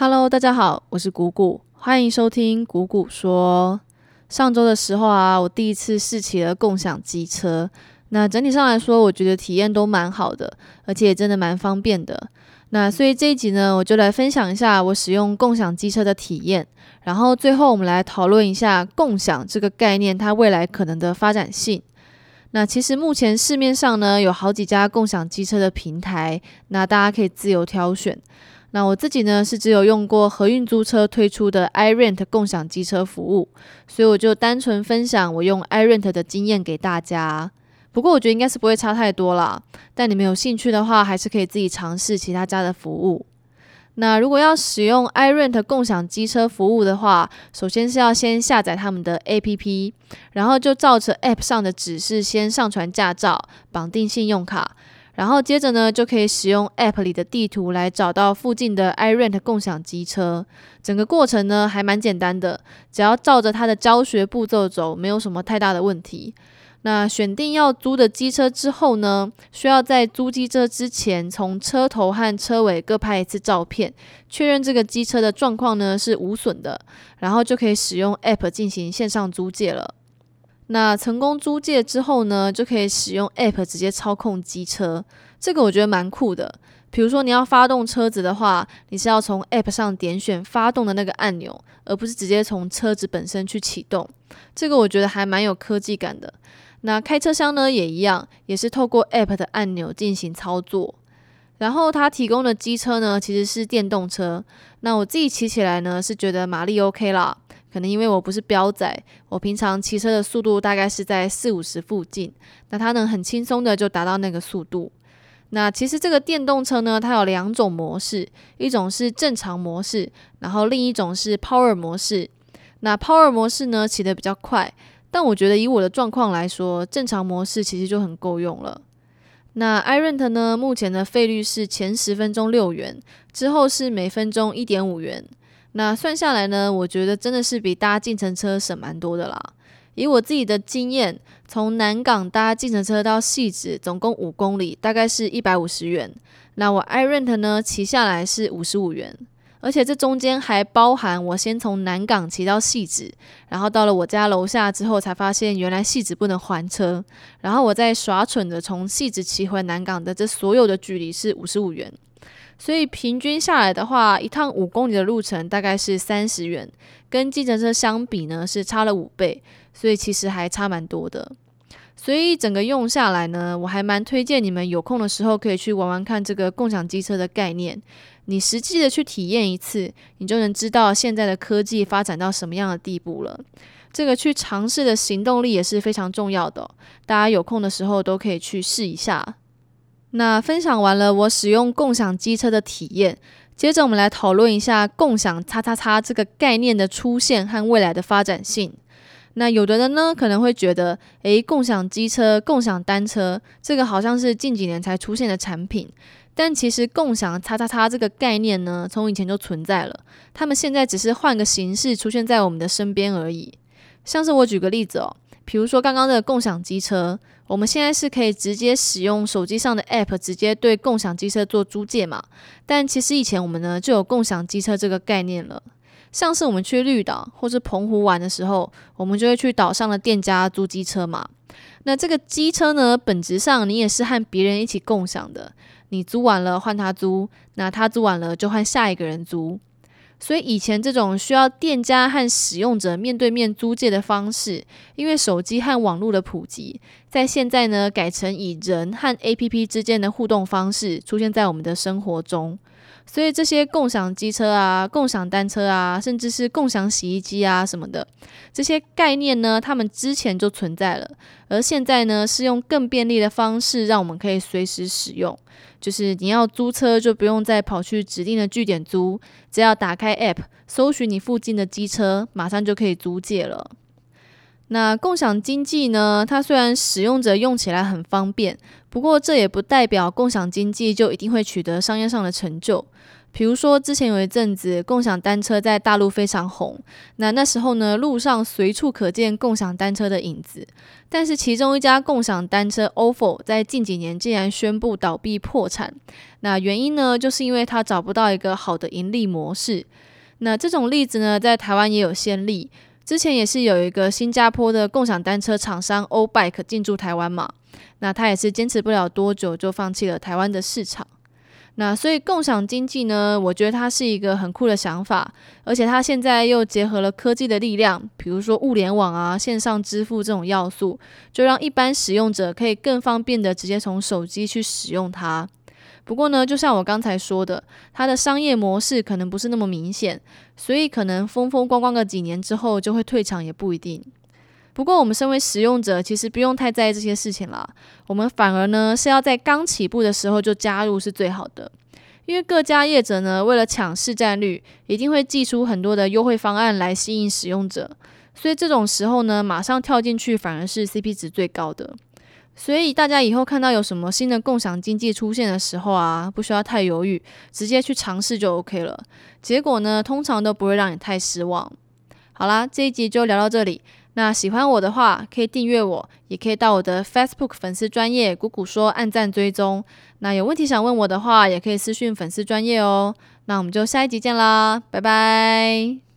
Hello，大家好，我是谷谷，欢迎收听谷谷说。上周的时候啊，我第一次试骑了共享机车。那整体上来说，我觉得体验都蛮好的，而且也真的蛮方便的。那所以这一集呢，我就来分享一下我使用共享机车的体验。然后最后我们来讨论一下共享这个概念它未来可能的发展性。那其实目前市面上呢有好几家共享机车的平台，那大家可以自由挑选。那我自己呢是只有用过合运租车推出的 iRent 共享机车服务，所以我就单纯分享我用 iRent 的经验给大家。不过我觉得应该是不会差太多啦，但你们有兴趣的话，还是可以自己尝试其他家的服务。那如果要使用 iRent 共享机车服务的话，首先是要先下载他们的 APP，然后就照着 App 上的指示先上传驾照、绑定信用卡。然后接着呢，就可以使用 App 里的地图来找到附近的 iRent 共享机车。整个过程呢还蛮简单的，只要照着它的教学步骤走，没有什么太大的问题。那选定要租的机车之后呢，需要在租机车之前，从车头和车尾各拍一次照片，确认这个机车的状况呢是无损的，然后就可以使用 App 进行线上租借了。那成功租借之后呢，就可以使用 App 直接操控机车，这个我觉得蛮酷的。比如说你要发动车子的话，你是要从 App 上点选发动的那个按钮，而不是直接从车子本身去启动。这个我觉得还蛮有科技感的。那开车厢呢也一样，也是透过 App 的按钮进行操作。然后它提供的机车呢其实是电动车，那我自己骑起来呢是觉得马力 OK 啦。可能因为我不是标仔，我平常骑车的速度大概是在四五十附近，那它能很轻松的就达到那个速度。那其实这个电动车呢，它有两种模式，一种是正常模式，然后另一种是 Power 模式。那 Power 模式呢骑得比较快，但我觉得以我的状况来说，正常模式其实就很够用了。那 iRent 呢，目前的费率是前十分钟六元，之后是每分钟一点五元。那算下来呢，我觉得真的是比搭计程车省蛮多的啦。以我自己的经验，从南港搭计程车到汐止，总共五公里，大概是一百五十元。那我 iRent 呢，骑下来是五十五元，而且这中间还包含我先从南港骑到汐止，然后到了我家楼下之后，才发现原来汐止不能还车，然后我再耍蠢的从汐止骑回南港的这所有的距离是五十五元。所以平均下来的话，一趟五公里的路程大概是三十元，跟计程车相比呢是差了五倍，所以其实还差蛮多的。所以整个用下来呢，我还蛮推荐你们有空的时候可以去玩玩看这个共享机车的概念。你实际的去体验一次，你就能知道现在的科技发展到什么样的地步了。这个去尝试的行动力也是非常重要的，大家有空的时候都可以去试一下。那分享完了我使用共享机车的体验，接着我们来讨论一下共享叉叉叉这个概念的出现和未来的发展性。那有的人呢可能会觉得，诶，共享机车、共享单车这个好像是近几年才出现的产品，但其实共享叉叉叉这个概念呢，从以前就存在了，他们现在只是换个形式出现在我们的身边而已。像是我举个例子哦。比如说刚刚的共享机车，我们现在是可以直接使用手机上的 App 直接对共享机车做租借嘛？但其实以前我们呢就有共享机车这个概念了。像是我们去绿岛或是澎湖玩的时候，我们就会去岛上的店家租机车嘛。那这个机车呢，本质上你也是和别人一起共享的，你租完了换他租，那他租完了就换下一个人租。所以以前这种需要店家和使用者面对面租借的方式，因为手机和网络的普及，在现在呢改成以人和 APP 之间的互动方式出现在我们的生活中。所以这些共享机车啊、共享单车啊，甚至是共享洗衣机啊什么的，这些概念呢，他们之前就存在了，而现在呢是用更便利的方式，让我们可以随时使用。就是你要租车，就不用再跑去指定的据点租，只要打开 App，搜寻你附近的机车，马上就可以租借了。那共享经济呢？它虽然使用者用起来很方便，不过这也不代表共享经济就一定会取得商业上的成就。比如说，之前有一阵子共享单车在大陆非常红，那那时候呢，路上随处可见共享单车的影子。但是其中一家共享单车 ofo 在近几年竟然宣布倒闭破产，那原因呢，就是因为它找不到一个好的盈利模式。那这种例子呢，在台湾也有先例，之前也是有一个新加坡的共享单车厂商 O Bike 进驻台湾嘛，那他也是坚持不了多久就放弃了台湾的市场。那所以共享经济呢，我觉得它是一个很酷的想法，而且它现在又结合了科技的力量，比如说物联网啊、线上支付这种要素，就让一般使用者可以更方便的直接从手机去使用它。不过呢，就像我刚才说的，它的商业模式可能不是那么明显，所以可能风风光光个几年之后就会退场也不一定。不过，我们身为使用者，其实不用太在意这些事情啦。我们反而呢是要在刚起步的时候就加入是最好的，因为各家业者呢为了抢市占率，一定会寄出很多的优惠方案来吸引使用者。所以这种时候呢，马上跳进去反而是 CP 值最高的。所以大家以后看到有什么新的共享经济出现的时候啊，不需要太犹豫，直接去尝试就 OK 了。结果呢，通常都不会让你太失望。好啦，这一集就聊到这里。那喜欢我的话，可以订阅我，也可以到我的 Facebook 粉丝专业谷谷说按赞追踪。那有问题想问我的话，也可以私讯粉丝专业哦。那我们就下一集见啦，拜拜。